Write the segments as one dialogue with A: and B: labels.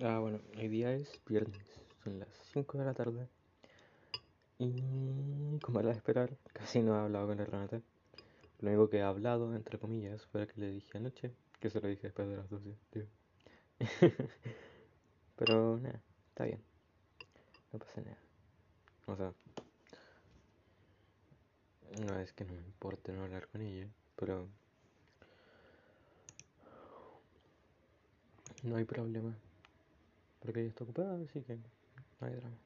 A: Ah, bueno, hoy día es viernes, son las 5 de la tarde. Y como era de esperar, casi no he hablado con el Renate. Lo único que he hablado, entre comillas, fue que le dije anoche, que se lo dije después de las 12, tío. Pero nada, está bien. No pasa nada. O sea, no es que no me importe no hablar con ella, pero no hay problema. Porque ella está ocupada, así que no hay drama.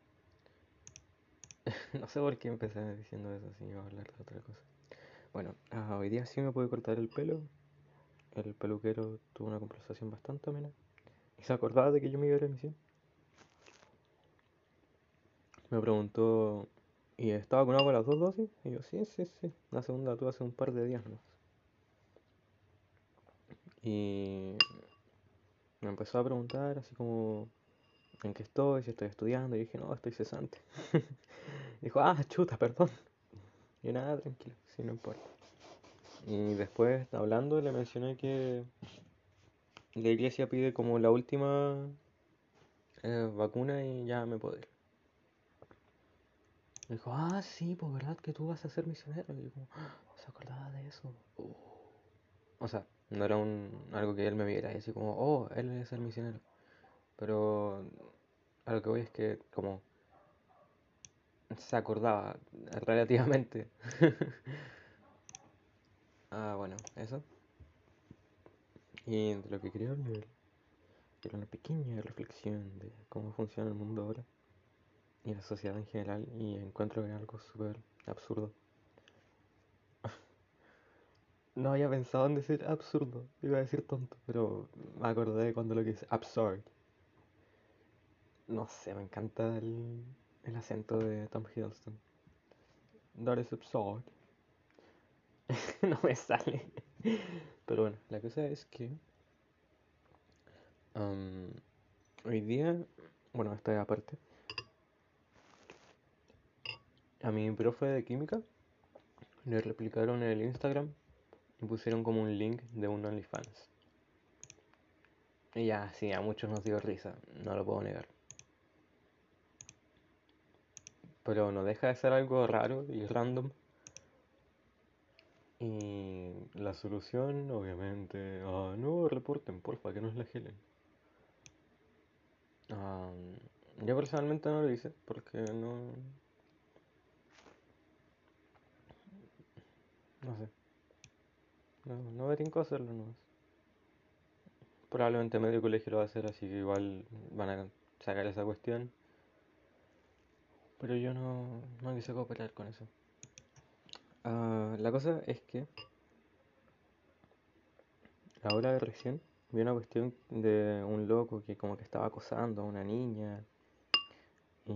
A: no sé por qué empecé diciendo eso si iba a hablar de otra cosa. Bueno, ah, hoy día sí me pude cortar el pelo. El peluquero tuvo una conversación bastante amena. Y se acordaba de que yo me iba a ir a misión. Me preguntó, ¿y estaba vacunado con las dos dosis? Y yo, sí, sí, sí. La segunda tuve hace un par de días nomás. Y me empezó a preguntar así como en qué estoy, si estoy estudiando. Y dije, no, estoy cesante. Dijo, ah, chuta, perdón. Y nada, tranquilo, sí, no importa. Y después, hablando, le mencioné que la iglesia pide como la última eh, vacuna y ya me puedo dijo, ah, sí, pues verdad que tú vas a ser misionero. Y yo como, ah, se acordaba de eso. Oh. O sea, no era un, algo que él me viera y así como, oh, él es el misionero. Pero a lo que voy es que como se acordaba relativamente. ah, bueno, eso. Y de lo que quería hablar era una pequeña reflexión de cómo funciona el mundo ahora y la sociedad en general y encuentro que algo súper absurdo. No había pensado en decir absurdo, iba a decir tonto, pero me acordé cuando lo que es absurd. No sé, me encanta el, el acento de Tom Hiddleston. That is absurd. no me sale. Pero bueno, la cosa es que um, hoy día, bueno, esta es aparte, a mi profe de química le replicaron el Instagram y pusieron como un link de un OnlyFans. Y ya, sí, a muchos nos dio risa, no lo puedo negar. Pero no deja de ser algo raro y random. Y la solución, obviamente, ah, no reporten, porfa, que no es la gelen. Ah, yo personalmente no lo hice porque no. No sé. No, no me tinco hacerlo nomás. Probablemente medio colegio lo va a hacer, así que igual van a sacar esa cuestión. Pero yo no, no quise cooperar con eso. Ah, la cosa es que ahora de recién vi una cuestión de un loco que como que estaba acosando a una niña. Y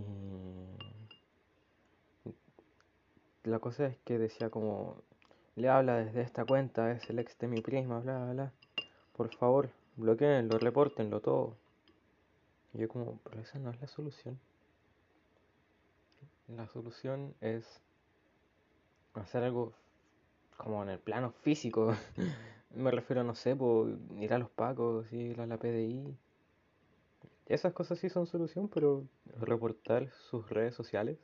A: la cosa es que decía como le habla desde esta cuenta, es el ex de mi prima, bla bla bla. Por favor, bloqueenlo, repórtenlo todo. Y yo como, pero esa no es la solución. La solución es hacer algo como en el plano físico. Me refiero, no sé, por ir a los pacos, ir a la PDI. Esas cosas sí son solución, pero reportar sus redes sociales.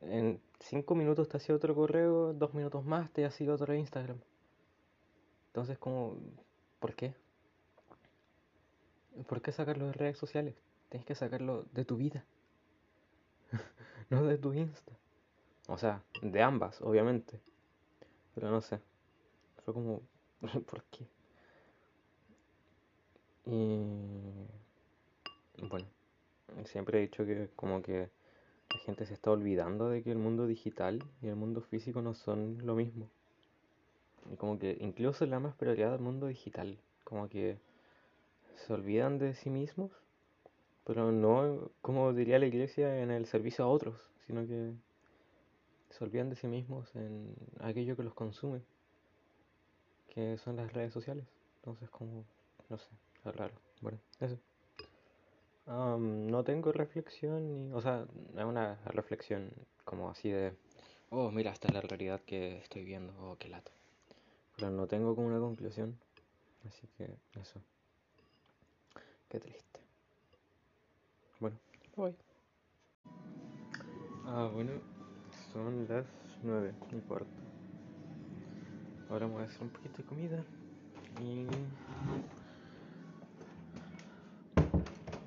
A: En cinco minutos te hacía otro correo, dos minutos más te hacía otro Instagram. Entonces, como, ¿por qué? ¿Por qué sacarlo de redes sociales? Tienes que sacarlo de tu vida, no de tu Insta. O sea, de ambas, obviamente. Pero no sé. Fue como, ¿por qué? Y bueno, siempre he dicho que como que la gente se está olvidando de que el mundo digital y el mundo físico no son lo mismo. Y como que incluso le da más prioridad al mundo digital. Como que se olvidan de sí mismos, pero no como diría la iglesia en el servicio a otros, sino que se olvidan de sí mismos en aquello que los consume, que son las redes sociales. Entonces como, no sé, es raro. Bueno, eso. Am, no tengo reflexión, ni, o sea, es una reflexión como así de, oh, mira, esta es la realidad que estoy viendo, oh, qué lata. Pero no tengo como una conclusión, así que eso. Qué triste. Bueno, voy. Ah, bueno, son las nueve y cuarto. Ahora voy a hacer un poquito de comida y...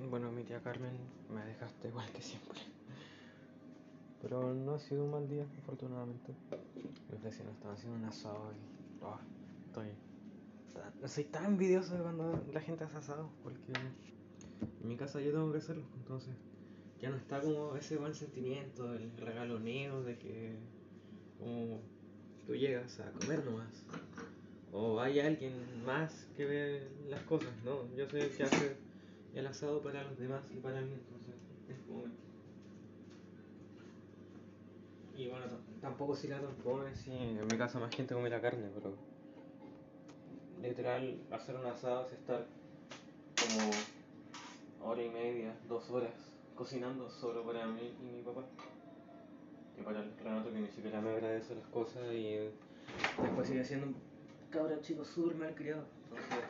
A: Bueno, mi tía Carmen me dejaste igual que siempre. Pero no ha sido un mal día, afortunadamente. Los vecinos están haciendo un asado y... Oh, estoy... No soy tan envidioso de cuando la gente hace asado, porque en mi casa yo tengo que hacerlo, entonces ya no está como ese buen sentimiento, el regaloneo de que como tú llegas a comer nomás. O hay alguien más que ve las cosas, ¿no? Yo soy el que hace el asado para los demás y para mí, entonces es como... Y bueno, tampoco si la tampoco si en mi casa más gente come la carne, pero literal hacer un asado es estar como hora y media, dos horas cocinando solo para mí y mi papá. Y para el Renato que ni siquiera me agradece las cosas y después sigue siendo un cabra chico súper mal criado. Entonces,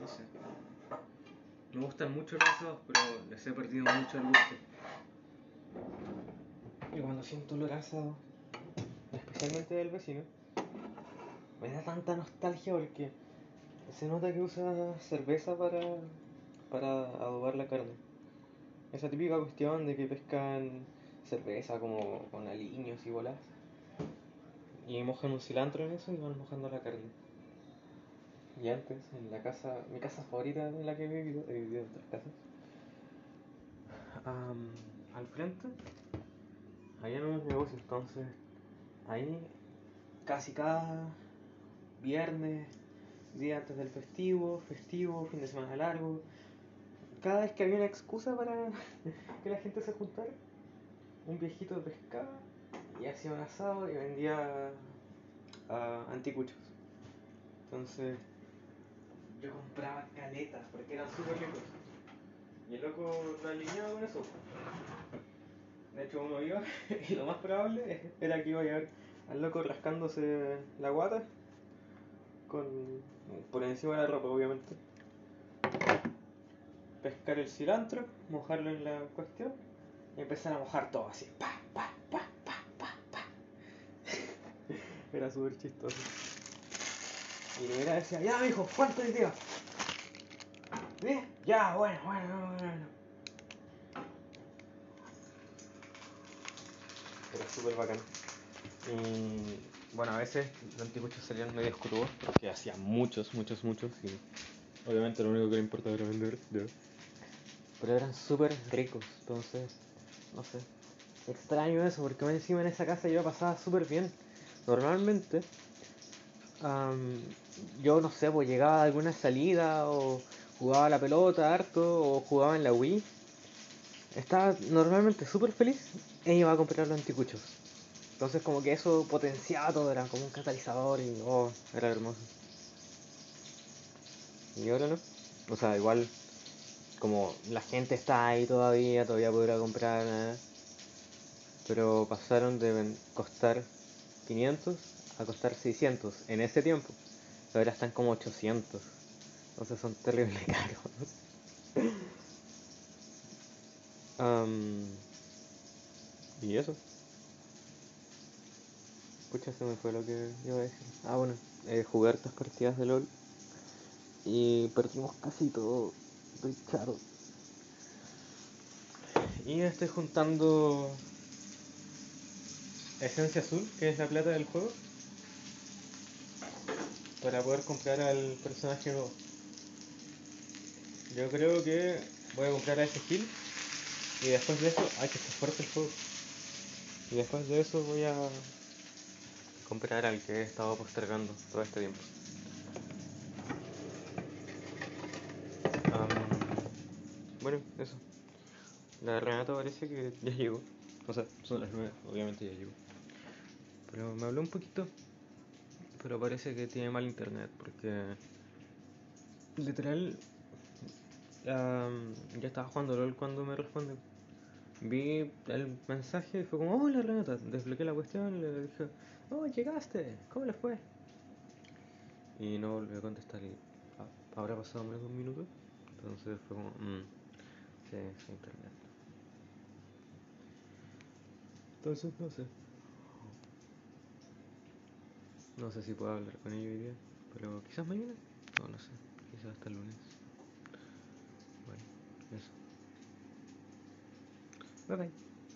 A: no sé. Me gustan mucho los asados, pero les he perdido mucho el gusto. Y cuando siento olor asado, especialmente del vecino, me da tanta nostalgia porque se nota que usa cerveza para, para adobar la carne. Esa típica cuestión de que pescan cerveza como con aliños y bolas. Y mojan un cilantro en eso y van mojando la carne. Y antes, en la casa, mi casa favorita en la que he vivido, he vivido en tres casas, al frente había unos negocios, entonces ahí casi cada viernes, día antes del festivo, festivo, fin de semana largo, cada vez que había una excusa para que la gente se juntara, un viejito pescaba y hacía un asado y vendía anticuchos. Entonces yo compraba caletas porque eran súper ricos. Y el loco lo alineaba con eso. De hecho uno iba y lo más probable era que iba a llegar al loco rascándose la guata con por encima de la ropa obviamente. Pescar el cilantro, mojarlo en la cuestión y empezar a mojar todo así. Pa, pa, pa, pa, pa, pa. Era súper chistoso. Y le decía, ya hijo, ¿cuánto hoy día? Ya, bueno, bueno, bueno, bueno. Era súper bacán. Y bueno, a veces los anticuchos salían medio crudos porque hacía muchos, muchos, muchos. Y obviamente lo único que le importaba era vender. Pero eran súper ricos, entonces, no sé. Extraño eso porque encima en esa casa yo pasaba súper bien. Normalmente yo no sé, pues llegaba a alguna salida o jugaba la pelota harto o jugaba en la Wii. Estaba normalmente súper feliz e iba a comprar los anticuchos. Entonces como que eso potenciaba todo, era como un catalizador y oh, era hermoso. Y ahora no. O sea, igual como la gente está ahí todavía, todavía podrá comprar nada. Pero pasaron de costar 500 a costar 600 en ese tiempo. Ahora están como 800. Entonces son terrible caros. y eso. Escucha, se me fue lo que iba a decir. Ah, bueno, eh, jugué hartas partidas de LOL. Y perdimos casi todo. Estoy charo. Y estoy juntando esencia azul, que es la plata del juego para poder comprar al personaje nuevo. Yo creo que voy a comprar a ese skill y después de eso, ay que está fuerte el juego. Y después de eso voy a comprar al que he estado postergando todo este tiempo. Bueno, eso. La Renata parece que ya llegó. O sea, son las nueve, obviamente ya llegó. Pero me habló un poquito pero parece que tiene mal internet porque literal ya estaba jugando LOL cuando me responde. Vi el mensaje y fue como, hola Renata, desbloqueé la cuestión, le dije, oh, llegaste, ¿cómo le fue? Y no volví a contestar y habrá pasado menos de un minuto, entonces fue como, mmm, Sí, sí, internet. Entonces no sé. No sé si puedo hablar con ella hoy día, pero quizás mañana. No, no sé. Quizás hasta el lunes. Bueno, eso. Bye bye.